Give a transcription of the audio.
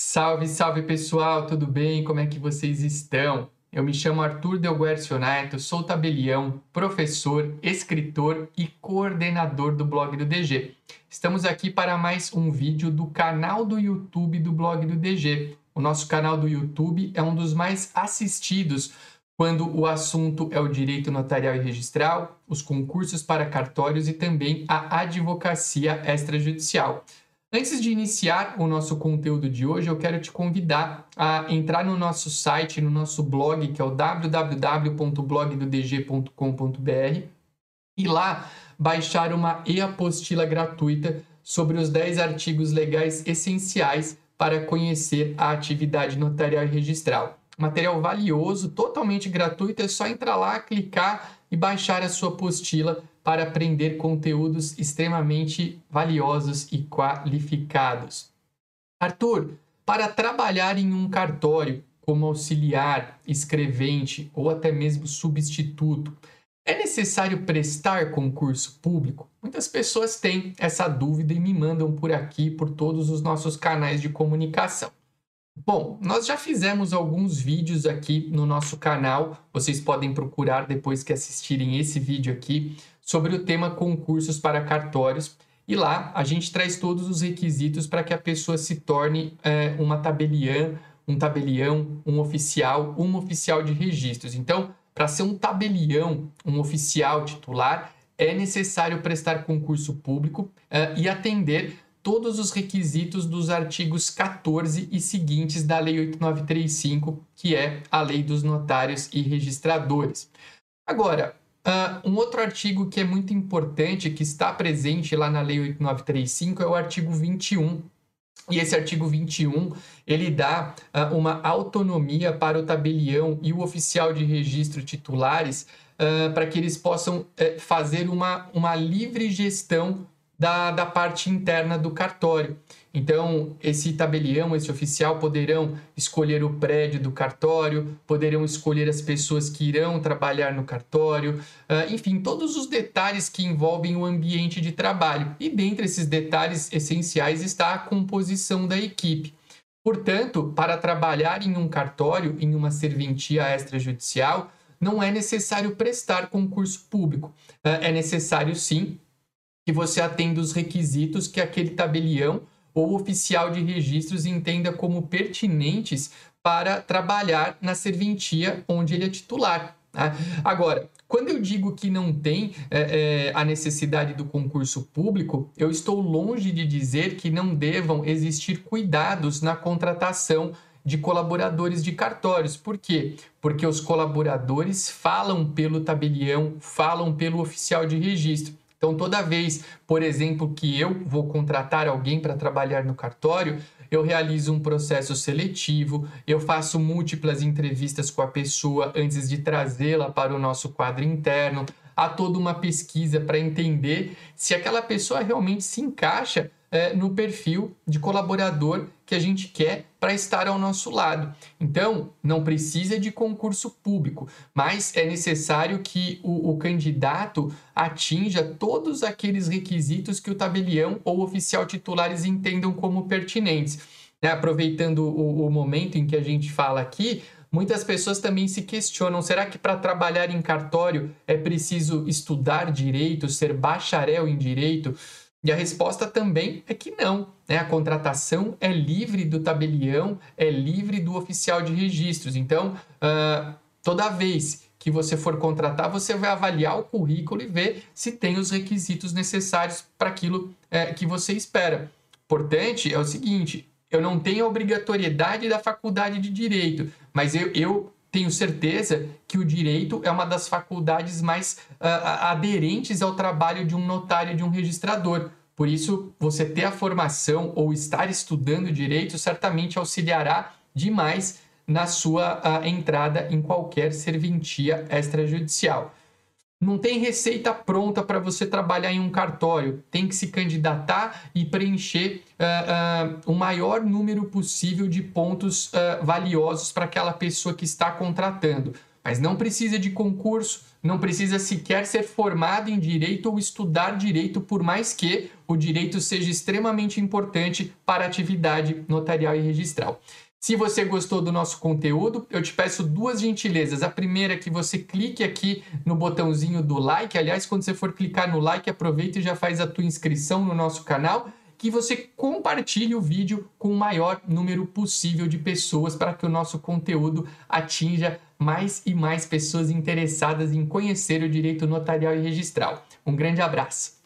Salve, salve pessoal, tudo bem? Como é que vocês estão? Eu me chamo Arthur Delguercio Neto, sou tabelião, professor, escritor e coordenador do blog do DG. Estamos aqui para mais um vídeo do canal do YouTube do blog do DG. O nosso canal do YouTube é um dos mais assistidos quando o assunto é o direito notarial e registral, os concursos para cartórios e também a advocacia extrajudicial. Antes de iniciar o nosso conteúdo de hoje, eu quero te convidar a entrar no nosso site, no nosso blog, que é o www.blogdodg.com.br e lá baixar uma e-apostila gratuita sobre os 10 artigos legais essenciais para conhecer a atividade notarial e registral. Material valioso, totalmente gratuito, é só entrar lá, clicar e baixar a sua apostila para aprender conteúdos extremamente valiosos e qualificados. Arthur, para trabalhar em um cartório como auxiliar, escrevente ou até mesmo substituto, é necessário prestar concurso público? Muitas pessoas têm essa dúvida e me mandam por aqui, por todos os nossos canais de comunicação. Bom, nós já fizemos alguns vídeos aqui no nosso canal, vocês podem procurar depois que assistirem esse vídeo aqui, sobre o tema concursos para cartórios. E lá a gente traz todos os requisitos para que a pessoa se torne é, uma tabeliã, um tabelião, um oficial, um oficial de registros. Então, para ser um tabelião, um oficial titular, é necessário prestar concurso público é, e atender todos os requisitos dos artigos 14 e seguintes da Lei 8935, que é a Lei dos Notários e Registradores. Agora, Uh, um outro artigo que é muito importante, que está presente lá na Lei 8935, é o artigo 21. E esse artigo 21, ele dá uh, uma autonomia para o tabelião e o oficial de registro titulares uh, para que eles possam uh, fazer uma, uma livre gestão da, da parte interna do cartório. Então, esse tabelião, esse oficial poderão escolher o prédio do cartório, poderão escolher as pessoas que irão trabalhar no cartório, uh, enfim, todos os detalhes que envolvem o ambiente de trabalho. E dentre esses detalhes essenciais está a composição da equipe. Portanto, para trabalhar em um cartório, em uma serventia extrajudicial, não é necessário prestar concurso público. Uh, é necessário, sim, que você atenda os requisitos que aquele tabelião ou oficial de registros entenda como pertinentes para trabalhar na serventia onde ele é titular. Tá? Agora, quando eu digo que não tem é, é, a necessidade do concurso público, eu estou longe de dizer que não devam existir cuidados na contratação de colaboradores de cartórios. Por quê? Porque os colaboradores falam pelo tabelião, falam pelo oficial de registro. Então, toda vez, por exemplo, que eu vou contratar alguém para trabalhar no cartório, eu realizo um processo seletivo, eu faço múltiplas entrevistas com a pessoa antes de trazê-la para o nosso quadro interno. Há toda uma pesquisa para entender se aquela pessoa realmente se encaixa é, no perfil de colaborador que a gente quer para estar ao nosso lado. Então, não precisa de concurso público, mas é necessário que o, o candidato atinja todos aqueles requisitos que o tabelião ou oficial titulares entendam como pertinentes. Né? Aproveitando o, o momento em que a gente fala aqui, muitas pessoas também se questionam: será que para trabalhar em cartório é preciso estudar direito, ser bacharel em direito? E a resposta também é que não. Né? A contratação é livre do tabelião, é livre do oficial de registros. Então, uh, toda vez que você for contratar, você vai avaliar o currículo e ver se tem os requisitos necessários para aquilo é, que você espera. Importante é o seguinte: eu não tenho a obrigatoriedade da faculdade de direito, mas eu, eu tenho certeza que o direito é uma das faculdades mais uh, aderentes ao trabalho de um notário, de um registrador. Por isso, você ter a formação ou estar estudando direito certamente auxiliará demais na sua uh, entrada em qualquer serventia extrajudicial. Não tem receita pronta para você trabalhar em um cartório. Tem que se candidatar e preencher uh, uh, o maior número possível de pontos uh, valiosos para aquela pessoa que está contratando. mas não precisa de concurso, não precisa sequer ser formado em direito ou estudar direito, por mais que o direito seja extremamente importante para a atividade notarial e registral. Se você gostou do nosso conteúdo, eu te peço duas gentilezas. A primeira é que você clique aqui no botãozinho do like. Aliás, quando você for clicar no like, aproveita e já faz a tua inscrição no nosso canal. Que você compartilhe o vídeo com o maior número possível de pessoas para que o nosso conteúdo atinja mais e mais pessoas interessadas em conhecer o direito notarial e registral. Um grande abraço!